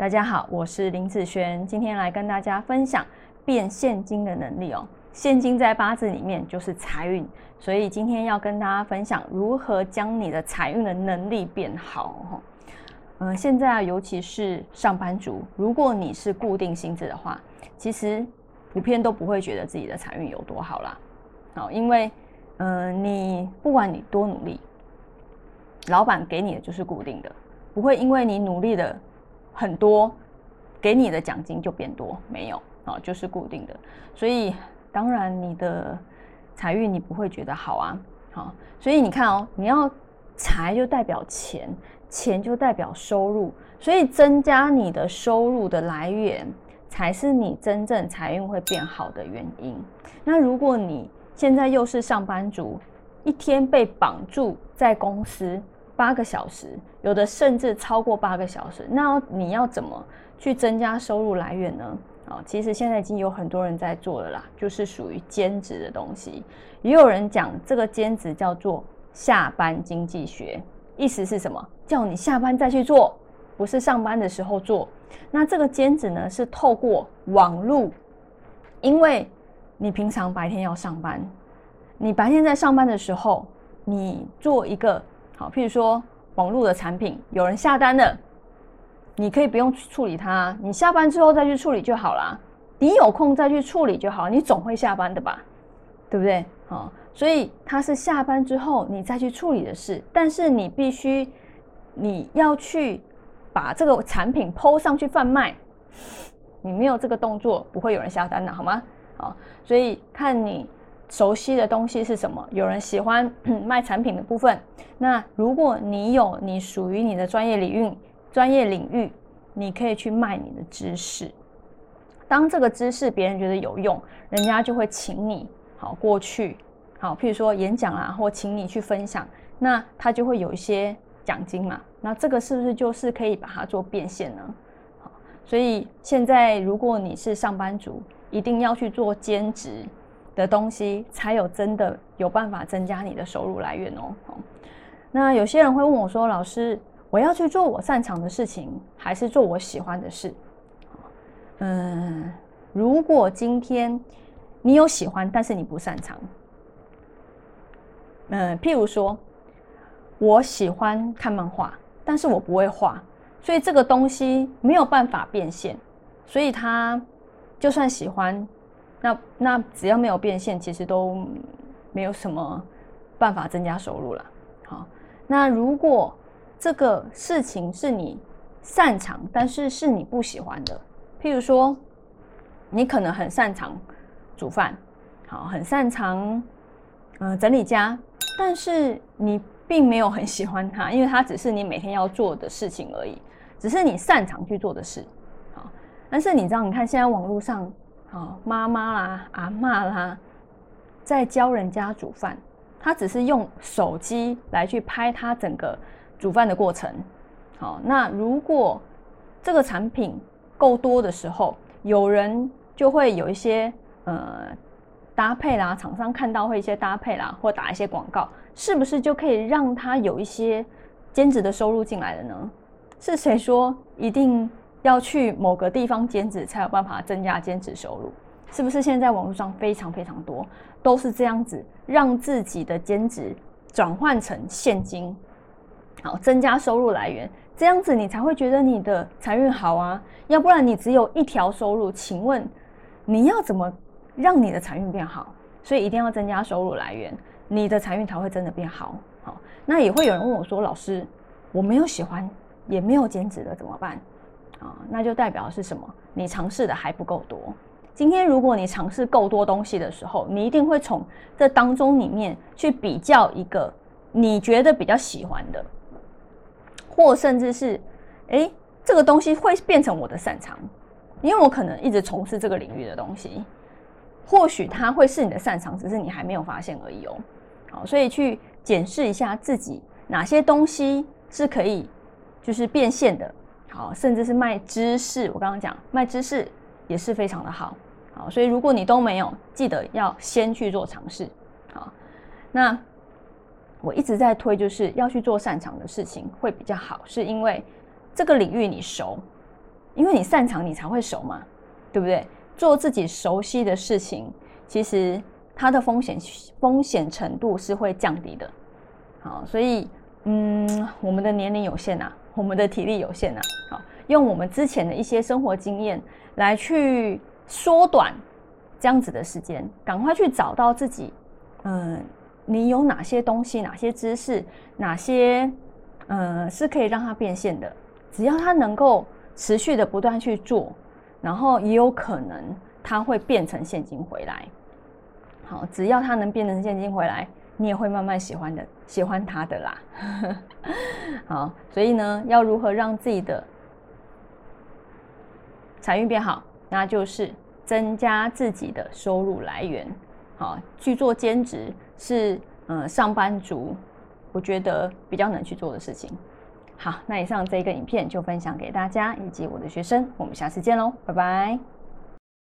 大家好，我是林子璇，今天来跟大家分享变现金的能力哦。现金在八字里面就是财运，所以今天要跟大家分享如何将你的财运的能力变好哈。嗯，现在啊，尤其是上班族，如果你是固定薪资的话，其实普遍都不会觉得自己的财运有多好啦。好，因为嗯，你不管你多努力，老板给你的就是固定的。不会因为你努力的很多，给你的奖金就变多，没有啊，就是固定的。所以当然你的财运你不会觉得好啊，好，所以你看哦，你要财就代表钱，钱就代表收入，所以增加你的收入的来源，才是你真正财运会变好的原因。那如果你现在又是上班族，一天被绑住在公司。八个小时，有的甚至超过八个小时，那你要怎么去增加收入来源呢？啊，其实现在已经有很多人在做了啦，就是属于兼职的东西。也有人讲这个兼职叫做下班经济学，意思是什么？叫你下班再去做，不是上班的时候做。那这个兼职呢，是透过网络，因为你平常白天要上班，你白天在上班的时候，你做一个。好，譬如说网络的产品有人下单了，你可以不用处理它，你下班之后再去处理就好啦。你有空再去处理就好，你总会下班的吧？对不对？好，所以它是下班之后你再去处理的事，但是你必须你要去把这个产品抛上去贩卖，你没有这个动作，不会有人下单的，好吗？好，所以看你。熟悉的东西是什么？有人喜欢 卖产品的部分。那如果你有你属于你的专业领域，专业领域，你可以去卖你的知识。当这个知识别人觉得有用，人家就会请你好过去，好，譬如说演讲啊，或请你去分享，那他就会有一些奖金嘛。那这个是不是就是可以把它做变现呢？好，所以现在如果你是上班族，一定要去做兼职。的东西才有真的有办法增加你的收入来源哦。那有些人会问我说：“老师，我要去做我擅长的事情，还是做我喜欢的事？”嗯，如果今天你有喜欢，但是你不擅长，嗯，譬如说，我喜欢看漫画，但是我不会画，所以这个东西没有办法变现，所以他就算喜欢。那那只要没有变现，其实都没有什么办法增加收入了。好，那如果这个事情是你擅长，但是是你不喜欢的，譬如说你可能很擅长煮饭，好，很擅长嗯整理家，但是你并没有很喜欢它，因为它只是你每天要做的事情而已，只是你擅长去做的事。好，但是你知道，你看现在网络上。哦，妈妈啦、阿妈啦，在教人家煮饭，他只是用手机来去拍他整个煮饭的过程。好，那如果这个产品够多的时候，有人就会有一些呃搭配啦，厂商看到会一些搭配啦，或打一些广告，是不是就可以让他有一些兼职的收入进来了呢？是谁说一定？要去某个地方兼职才有办法增加兼职收入，是不是？现在网络上非常非常多都是这样子，让自己的兼职转换成现金，好增加收入来源，这样子你才会觉得你的财运好啊。要不然你只有一条收入，请问你要怎么让你的财运变好？所以一定要增加收入来源，你的财运才会真的变好。好，那也会有人问我说：“老师，我没有喜欢，也没有兼职的，怎么办？”啊，那就代表是什么？你尝试的还不够多。今天如果你尝试够多东西的时候，你一定会从这当中里面去比较一个你觉得比较喜欢的，或甚至是，哎，这个东西会变成我的擅长，因为我可能一直从事这个领域的东西，或许它会是你的擅长，只是你还没有发现而已哦。好，所以去检视一下自己哪些东西是可以就是变现的。好，甚至是卖知识，我刚刚讲卖知识也是非常的好，好，所以如果你都没有，记得要先去做尝试，好，那我一直在推，就是要去做擅长的事情会比较好，是因为这个领域你熟，因为你擅长，你才会熟嘛，对不对？做自己熟悉的事情，其实它的风险风险程度是会降低的。好，所以嗯，我们的年龄有限呐，我们的体力有限呐，好，用我们之前的一些生活经验来去缩短这样子的时间，赶快去找到自己，嗯，你有哪些东西，哪些知识，哪些嗯是可以让它变现的，只要它能够。持续的不断去做，然后也有可能它会变成现金回来。好，只要它能变成现金回来，你也会慢慢喜欢的，喜欢他的啦。好，所以呢，要如何让自己的财运变好？那就是增加自己的收入来源。好，去做兼职是嗯上班族，我觉得比较能去做的事情。好，那以上这个影片就分享给大家以及我的学生，我们下次见喽，拜拜。